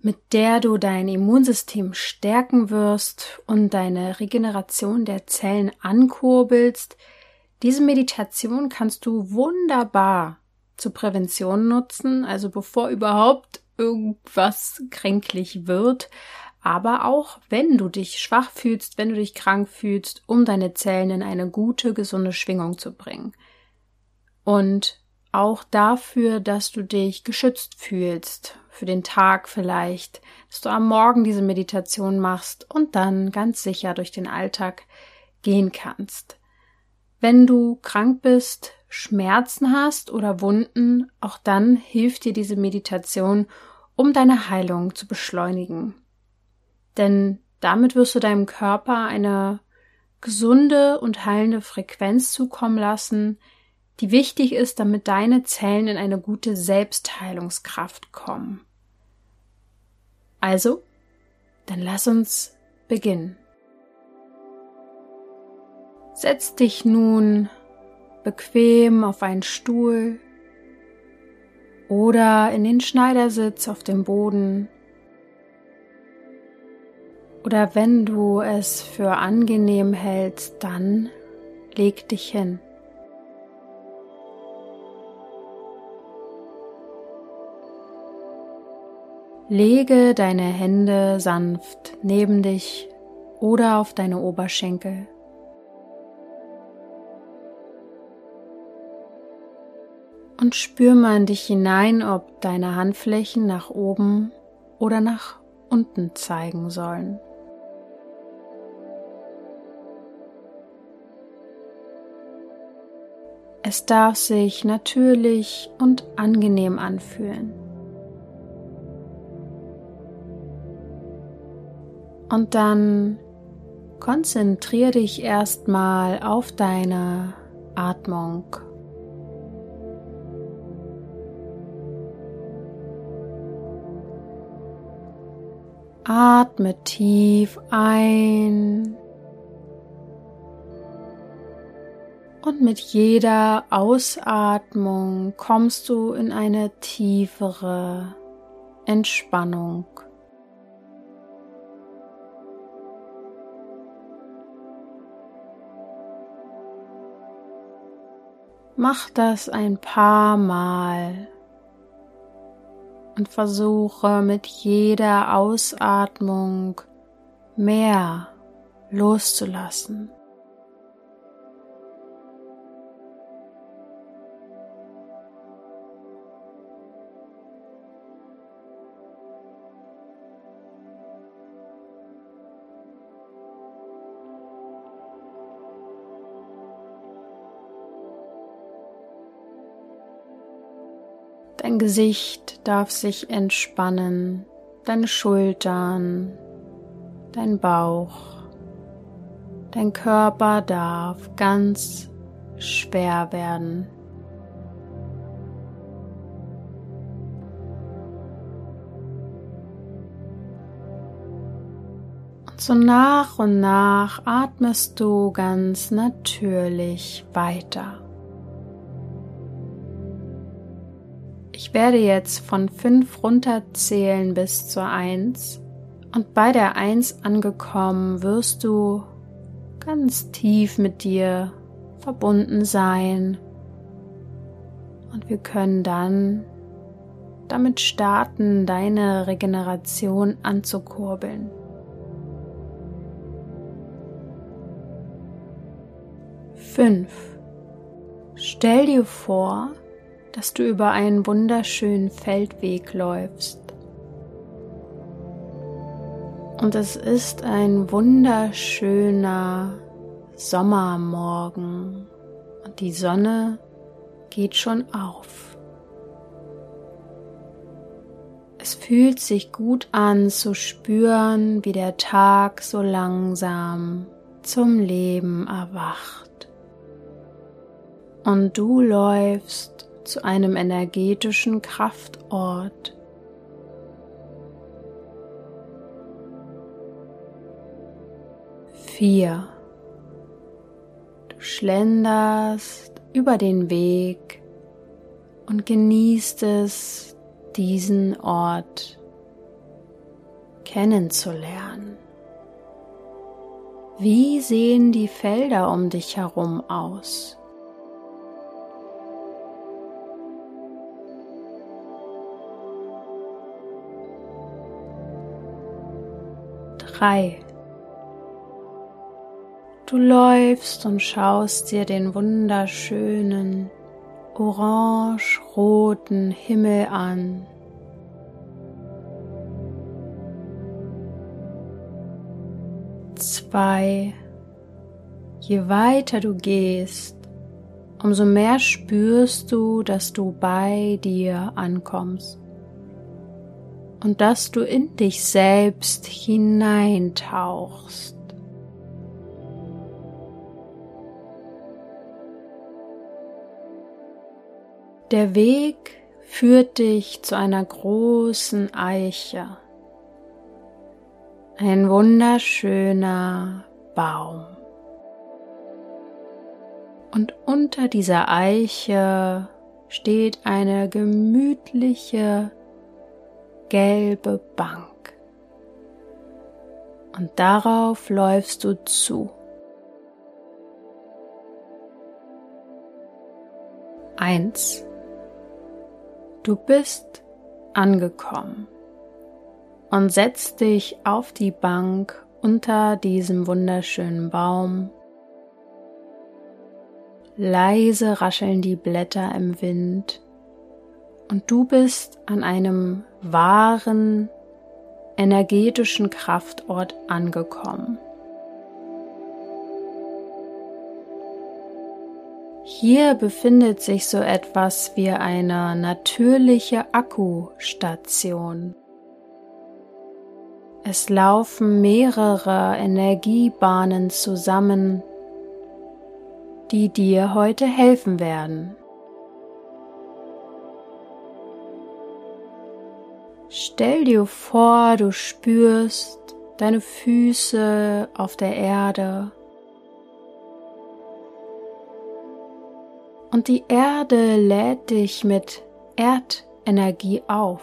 mit der du dein Immunsystem stärken wirst und deine Regeneration der Zellen ankurbelst. Diese Meditation kannst du wunderbar zur Prävention nutzen, also bevor überhaupt irgendwas kränklich wird, aber auch wenn du dich schwach fühlst, wenn du dich krank fühlst, um deine Zellen in eine gute, gesunde Schwingung zu bringen. Und auch dafür, dass du dich geschützt fühlst, für den Tag vielleicht, dass du am Morgen diese Meditation machst und dann ganz sicher durch den Alltag gehen kannst. Wenn du krank bist, Schmerzen hast oder Wunden, auch dann hilft dir diese Meditation, um deine Heilung zu beschleunigen. Denn damit wirst du deinem Körper eine gesunde und heilende Frequenz zukommen lassen, die wichtig ist, damit deine Zellen in eine gute Selbstheilungskraft kommen. Also, dann lass uns beginnen. Setz dich nun bequem auf einen Stuhl oder in den Schneidersitz auf dem Boden. Oder wenn du es für angenehm hältst, dann leg dich hin. Lege deine Hände sanft neben dich oder auf deine Oberschenkel. Und spür mal in dich hinein, ob deine Handflächen nach oben oder nach unten zeigen sollen. Es darf sich natürlich und angenehm anfühlen. Und dann konzentriere dich erstmal auf deine Atmung. Atme tief ein und mit jeder Ausatmung kommst du in eine tiefere Entspannung. Mach das ein paar Mal und versuche mit jeder Ausatmung mehr loszulassen. Dein Gesicht darf sich entspannen, deine Schultern, dein Bauch, dein Körper darf ganz schwer werden. Und so nach und nach atmest du ganz natürlich weiter. Ich werde jetzt von fünf runterzählen bis zur eins und bei der eins angekommen wirst du ganz tief mit dir verbunden sein und wir können dann damit starten, deine Regeneration anzukurbeln. Fünf. Stell dir vor, dass du über einen wunderschönen Feldweg läufst. Und es ist ein wunderschöner Sommermorgen und die Sonne geht schon auf. Es fühlt sich gut an zu spüren, wie der Tag so langsam zum Leben erwacht. und du läufst zu einem energetischen Kraftort. Vier. Du schlenderst über den Weg und genießt es, diesen Ort kennenzulernen. Wie sehen die Felder um dich herum aus? Drei. Du läufst und schaust dir den wunderschönen orange-roten Himmel an. Zwei. Je weiter du gehst, umso mehr spürst du, dass du bei dir ankommst und dass du in dich selbst hineintauchst. Der Weg führt dich zu einer großen Eiche. Ein wunderschöner Baum. Und unter dieser Eiche steht eine gemütliche gelbe Bank. Und darauf läufst du zu. Eins. Du bist angekommen und setzt dich auf die Bank unter diesem wunderschönen Baum. Leise rascheln die Blätter im Wind und du bist an einem wahren energetischen Kraftort angekommen. Hier befindet sich so etwas wie eine natürliche Akkustation. Es laufen mehrere Energiebahnen zusammen, die dir heute helfen werden. Stell dir vor, du spürst deine Füße auf der Erde und die Erde lädt dich mit Erdenergie auf.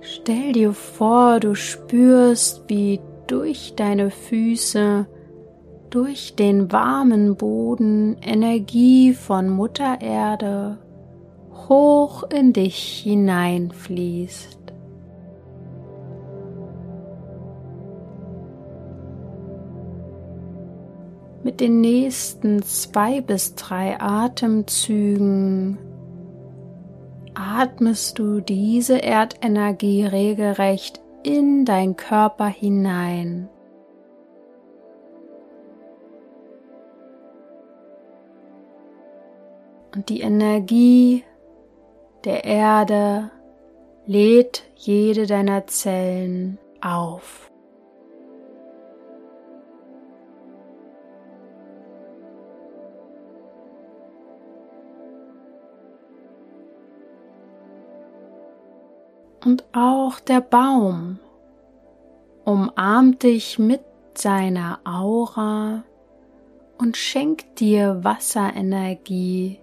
Stell dir vor, du spürst, wie durch deine Füße, durch den warmen Boden Energie von Mutter Erde hoch in dich hineinfließt. Mit den nächsten zwei bis drei Atemzügen atmest du diese Erdenergie regelrecht in dein Körper hinein. Und die Energie der Erde lädt jede deiner Zellen auf. und auch der Baum umarmt dich mit seiner Aura und schenkt dir Wasserenergie.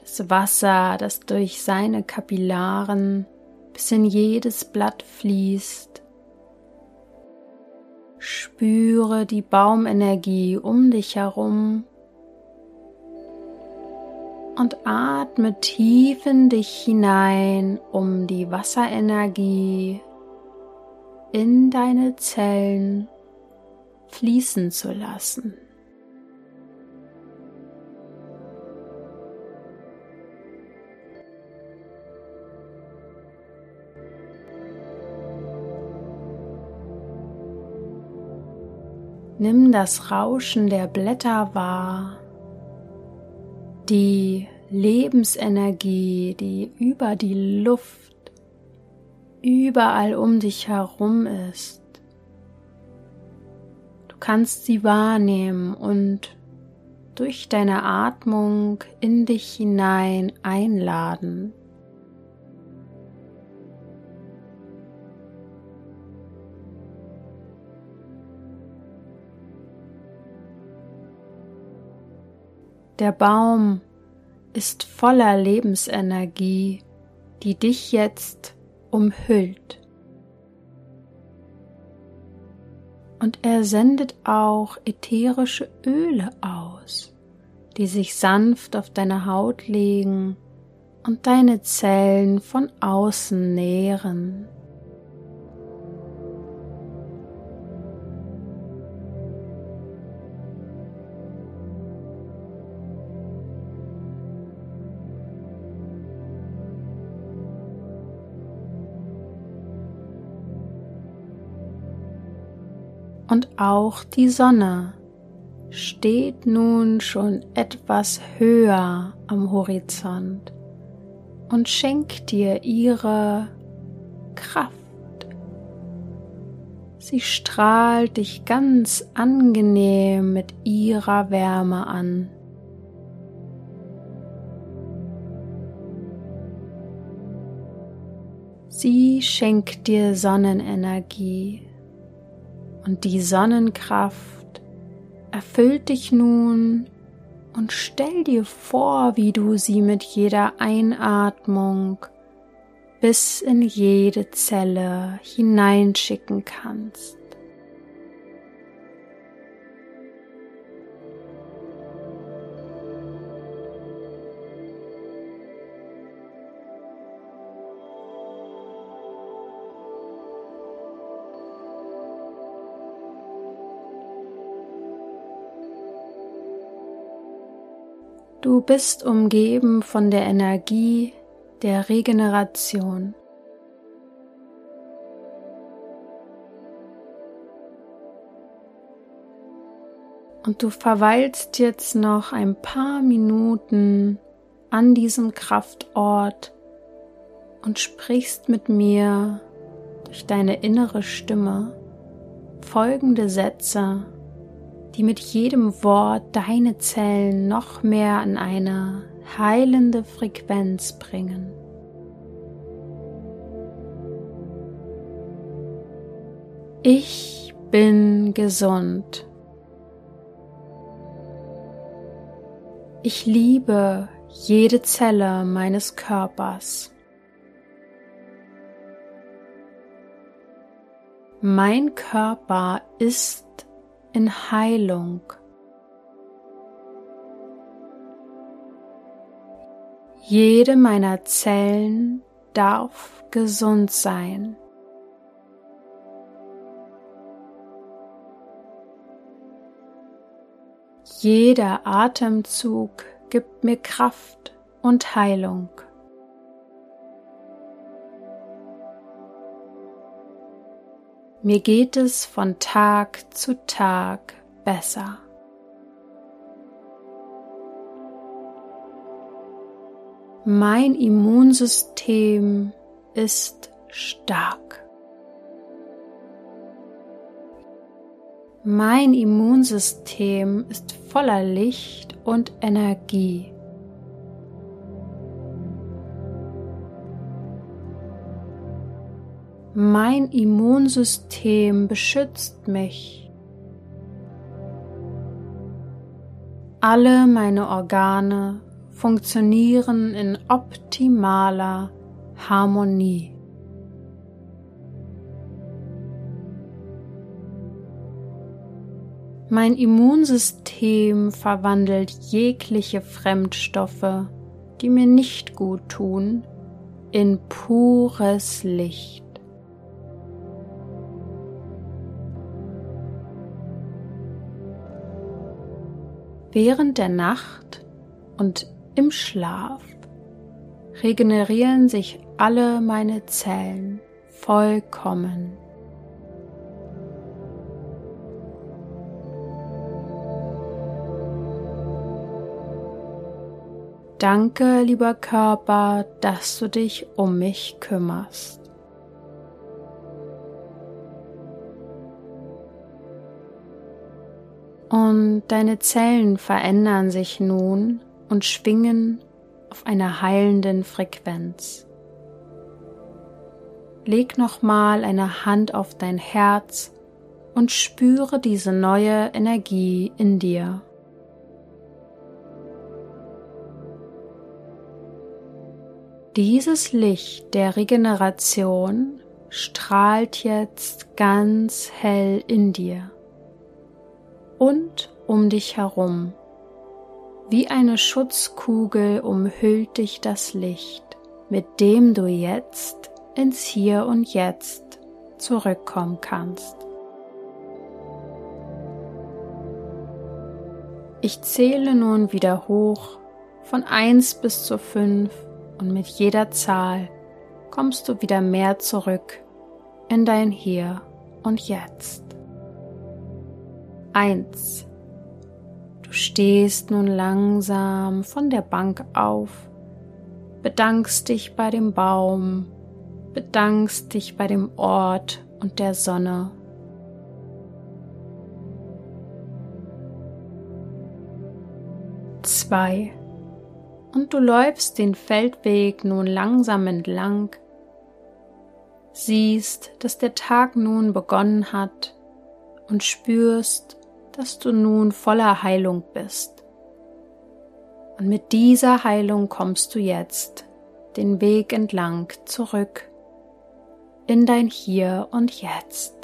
Das Wasser, das durch seine Kapillaren bis in jedes Blatt fließt. Spüre die Baumenergie um dich herum und atme tief in dich hinein, um die Wasserenergie in deine Zellen fließen zu lassen. Nimm das Rauschen der Blätter wahr die Lebensenergie, die über die Luft überall um dich herum ist. kannst sie wahrnehmen und durch deine Atmung in dich hinein einladen. Der Baum ist voller Lebensenergie, die dich jetzt umhüllt. Und er sendet auch ätherische Öle aus, die sich sanft auf deine Haut legen und deine Zellen von außen nähren. Und auch die Sonne steht nun schon etwas höher am Horizont und schenkt dir ihre Kraft. Sie strahlt dich ganz angenehm mit ihrer Wärme an. Sie schenkt dir Sonnenenergie und die Sonnenkraft erfüllt dich nun und stell dir vor, wie du sie mit jeder Einatmung bis in jede Zelle hineinschicken kannst. Du bist umgeben von der Energie der Regeneration. Und du verweilst jetzt noch ein paar Minuten an diesem Kraftort und sprichst mit mir durch deine innere Stimme folgende Sätze die mit jedem Wort deine Zellen noch mehr an eine heilende Frequenz bringen. Ich bin gesund. Ich liebe jede Zelle meines Körpers. Mein Körper ist in Heilung. Jede meiner Zellen darf gesund sein. Jeder Atemzug gibt mir Kraft und Heilung. Mir geht es von Tag zu Tag besser. Mein Immunsystem ist stark. Mein Immunsystem ist voller Licht und Energie. Mein Immunsystem beschützt mich. Alle meine Organe funktionieren in optimaler Harmonie. Mein Immunsystem verwandelt jegliche Fremdstoffe, die mir nicht gut tun, in pures Licht. Während der Nacht und im Schlaf regenerieren sich alle meine Zellen vollkommen. Danke, lieber Körper, dass du dich um mich kümmerst. Und deine Zellen verändern sich nun und schwingen auf einer heilenden Frequenz. Leg nochmal eine Hand auf dein Herz und spüre diese neue Energie in dir. Dieses Licht der Regeneration strahlt jetzt ganz hell in dir und um dich herum. Wie eine Schutzkugel umhüllt dich das Licht, mit dem du jetzt ins Hier und Jetzt zurückkommen kannst. Ich zähle nun wieder hoch von 1 bis zu 5 und mit jeder Zahl kommst du wieder mehr zurück in dein Hier und Jetzt. 1. Du stehst nun langsam von der Bank auf, bedankst dich bei dem Baum, bedankst dich bei dem Ort und der Sonne. Zwei. Und du läufst den Feldweg nun langsam entlang, siehst, dass der Tag nun begonnen hat und spürst, dass du nun voller Heilung bist. Und mit dieser Heilung kommst du jetzt den Weg entlang zurück in dein Hier und Jetzt.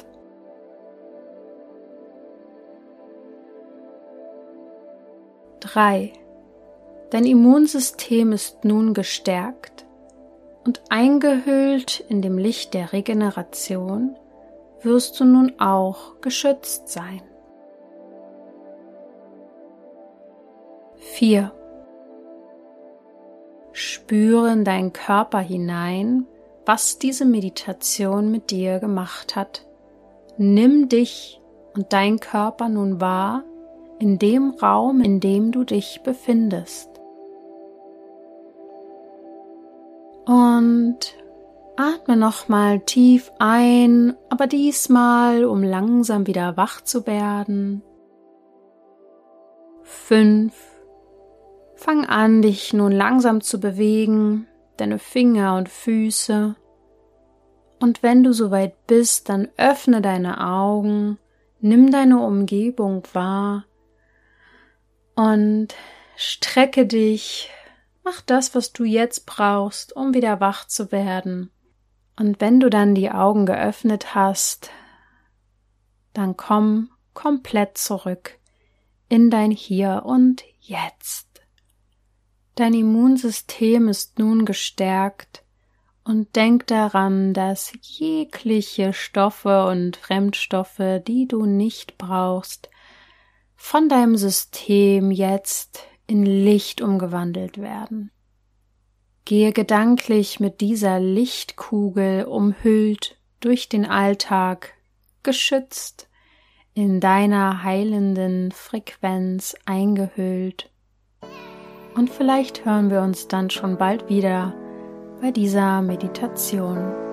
Drei. Dein Immunsystem ist nun gestärkt und eingehüllt in dem Licht der Regeneration wirst du nun auch geschützt sein. 4. Spüre in deinen Körper hinein, was diese Meditation mit dir gemacht hat. Nimm dich und dein Körper nun wahr in dem Raum, in dem du dich befindest. Und atme nochmal tief ein, aber diesmal, um langsam wieder wach zu werden. Fünf Fang an, dich nun langsam zu bewegen, deine Finger und Füße. Und wenn du soweit bist, dann öffne deine Augen, nimm deine Umgebung wahr und strecke dich, mach das, was du jetzt brauchst, um wieder wach zu werden. Und wenn du dann die Augen geöffnet hast, dann komm komplett zurück in dein Hier und Jetzt. Dein Immunsystem ist nun gestärkt und denk daran, dass jegliche Stoffe und Fremdstoffe, die du nicht brauchst, von deinem System jetzt in Licht umgewandelt werden. Gehe gedanklich mit dieser Lichtkugel umhüllt durch den Alltag, geschützt, in deiner heilenden Frequenz eingehüllt und vielleicht hören wir uns dann schon bald wieder bei dieser Meditation.